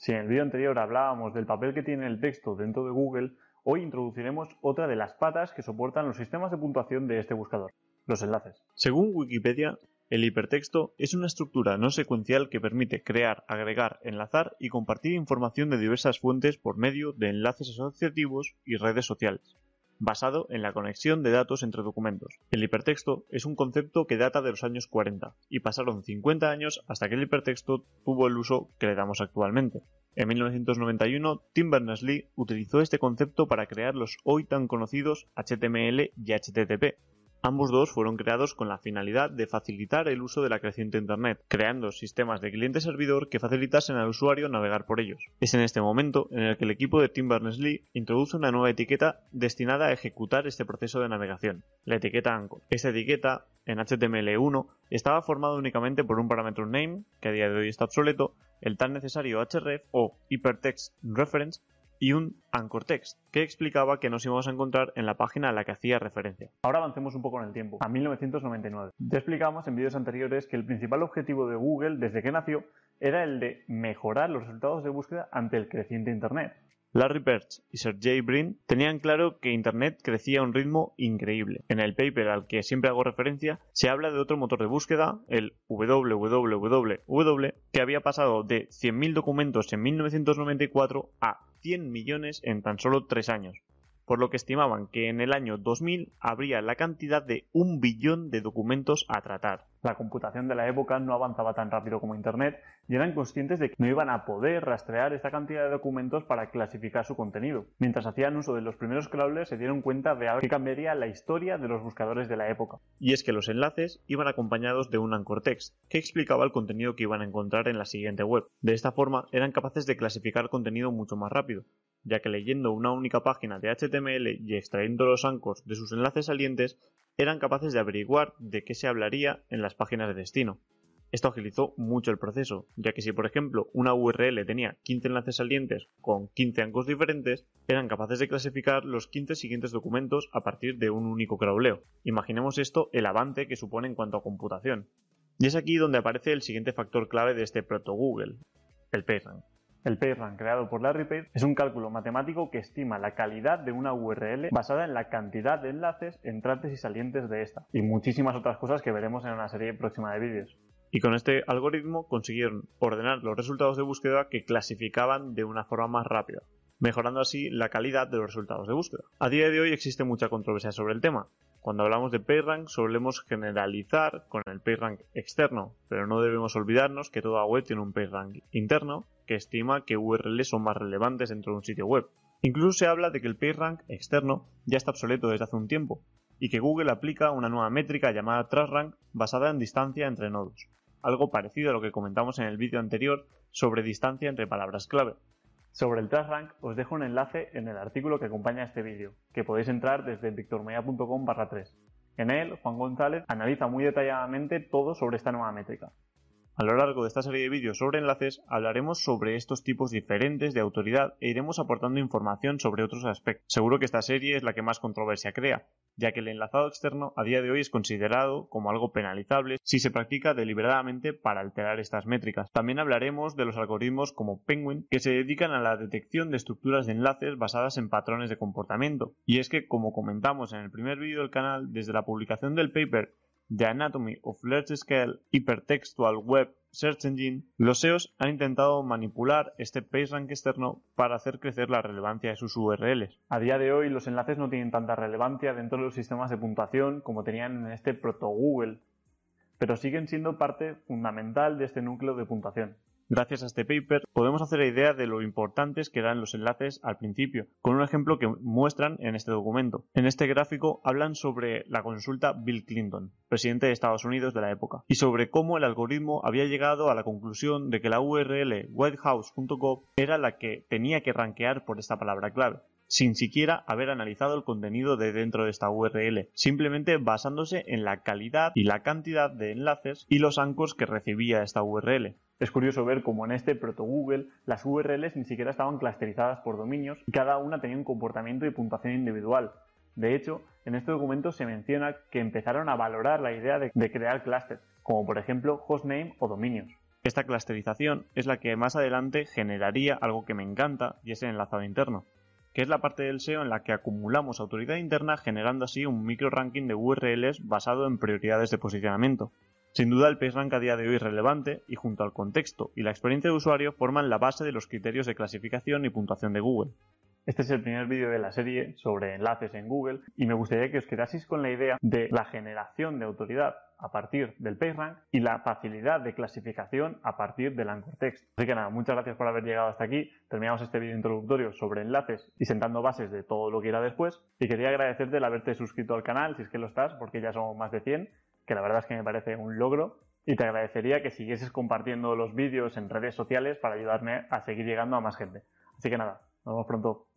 Si en el vídeo anterior hablábamos del papel que tiene el texto dentro de Google, hoy introduciremos otra de las patas que soportan los sistemas de puntuación de este buscador, los enlaces. Según Wikipedia, el hipertexto es una estructura no secuencial que permite crear, agregar, enlazar y compartir información de diversas fuentes por medio de enlaces asociativos y redes sociales basado en la conexión de datos entre documentos. El hipertexto es un concepto que data de los años 40 y pasaron 50 años hasta que el hipertexto tuvo el uso que le damos actualmente. En 1991, Tim Berners-Lee utilizó este concepto para crear los hoy tan conocidos HTML y HTTP, Ambos dos fueron creados con la finalidad de facilitar el uso de la creciente Internet, creando sistemas de cliente-servidor que facilitasen al usuario navegar por ellos. Es en este momento en el que el equipo de Tim Berners-Lee introduce una nueva etiqueta destinada a ejecutar este proceso de navegación, la etiqueta Anchor. Esta etiqueta, en HTML1, estaba formada únicamente por un parámetro name, que a día de hoy está obsoleto, el tan necesario href o hypertext reference y un anchor text que explicaba que nos íbamos a encontrar en la página a la que hacía referencia. Ahora avancemos un poco en el tiempo, a 1999. Ya explicamos en vídeos anteriores que el principal objetivo de Google desde que nació era el de mejorar los resultados de búsqueda ante el creciente Internet. Larry Page y Sergey Brin tenían claro que Internet crecía a un ritmo increíble. En el paper al que siempre hago referencia se habla de otro motor de búsqueda, el www, que había pasado de 100.000 documentos en 1994 a 100 millones en tan solo 3 años por lo que estimaban que en el año 2000 habría la cantidad de un billón de documentos a tratar. La computación de la época no avanzaba tan rápido como Internet y eran conscientes de que no iban a poder rastrear esta cantidad de documentos para clasificar su contenido. Mientras hacían uso de los primeros crawlers se dieron cuenta de algo que cambiaría la historia de los buscadores de la época. Y es que los enlaces iban acompañados de un anchor text que explicaba el contenido que iban a encontrar en la siguiente web. De esta forma eran capaces de clasificar contenido mucho más rápido, ya que leyendo una única página de HTML y extrayendo los anchors de sus enlaces salientes, eran capaces de averiguar de qué se hablaría en las páginas de destino. Esto agilizó mucho el proceso, ya que si por ejemplo una URL tenía 15 enlaces salientes con 15 anchors diferentes, eran capaces de clasificar los 15 siguientes documentos a partir de un único crawleo. Imaginemos esto el avance que supone en cuanto a computación. Y es aquí donde aparece el siguiente factor clave de este proto Google, el PageRank. El PageRank creado por Larry Page es un cálculo matemático que estima la calidad de una URL basada en la cantidad de enlaces entrantes y salientes de esta, y muchísimas otras cosas que veremos en una serie próxima de vídeos. Y con este algoritmo consiguieron ordenar los resultados de búsqueda que clasificaban de una forma más rápida, mejorando así la calidad de los resultados de búsqueda. A día de hoy existe mucha controversia sobre el tema, cuando hablamos de PageRank solemos generalizar con el PageRank externo, pero no debemos olvidarnos que toda web tiene un PageRank interno que estima que URLs son más relevantes dentro de un sitio web. Incluso se habla de que el PageRank externo ya está obsoleto desde hace un tiempo y que Google aplica una nueva métrica llamada TrustRank basada en distancia entre nodos, algo parecido a lo que comentamos en el vídeo anterior sobre distancia entre palabras clave. Sobre el TrustRank os dejo un enlace en el artículo que acompaña este vídeo, que podéis entrar desde victormeya.com barra 3. En él, Juan González analiza muy detalladamente todo sobre esta nueva métrica. A lo largo de esta serie de vídeos sobre enlaces hablaremos sobre estos tipos diferentes de autoridad e iremos aportando información sobre otros aspectos. Seguro que esta serie es la que más controversia crea, ya que el enlazado externo a día de hoy es considerado como algo penalizable si se practica deliberadamente para alterar estas métricas. También hablaremos de los algoritmos como Penguin que se dedican a la detección de estructuras de enlaces basadas en patrones de comportamiento. Y es que, como comentamos en el primer vídeo del canal, desde la publicación del paper The Anatomy of Large Scale Hypertextual Web Search Engine, los SEOs han intentado manipular este PageRank externo para hacer crecer la relevancia de sus URLs. A día de hoy los enlaces no tienen tanta relevancia dentro de los sistemas de puntuación como tenían en este proto Google, pero siguen siendo parte fundamental de este núcleo de puntuación. Gracias a este paper podemos hacer idea de lo importantes que eran los enlaces al principio, con un ejemplo que muestran en este documento. En este gráfico hablan sobre la consulta Bill Clinton, presidente de Estados Unidos de la época, y sobre cómo el algoritmo había llegado a la conclusión de que la URL whitehouse.gov era la que tenía que rankear por esta palabra clave sin siquiera haber analizado el contenido de dentro de esta URL, simplemente basándose en la calidad y la cantidad de enlaces y los anchors que recibía esta URL. Es curioso ver cómo en este proto Google las URLs ni siquiera estaban clusterizadas por dominios y cada una tenía un comportamiento y puntuación individual. De hecho, en este documento se menciona que empezaron a valorar la idea de, crear clusters, como por ejemplo hostname o dominios. Esta clusterización es la que más adelante generaría algo que me encanta y es el enlazado interno, que es la parte del SEO en la que acumulamos autoridad interna generando así un micro ranking de URLs basado en prioridades de posicionamiento. Sin duda el PageRank a día de hoy es relevante y junto al contexto y la experiencia de usuario forman la base de los criterios de clasificación y puntuación de Google. Este es el primer vídeo de la serie sobre enlaces en Google y me gustaría que os quedaseis con la idea de la generación de autoridad a partir del PageRank y la facilidad de clasificación a partir del Anchor Text. Así que nada, muchas gracias por haber llegado hasta aquí. Terminamos este vídeo introductorio sobre enlaces y sentando bases de todo lo que irá después. Y quería agradecerte el haberte suscrito al canal, si es que lo estás, porque ya somos más de 100, que la verdad es que me parece un logro. Y te agradecería que siguieses compartiendo los vídeos en redes sociales para ayudarme a seguir llegando a más gente. Así que nada, nos vemos pronto.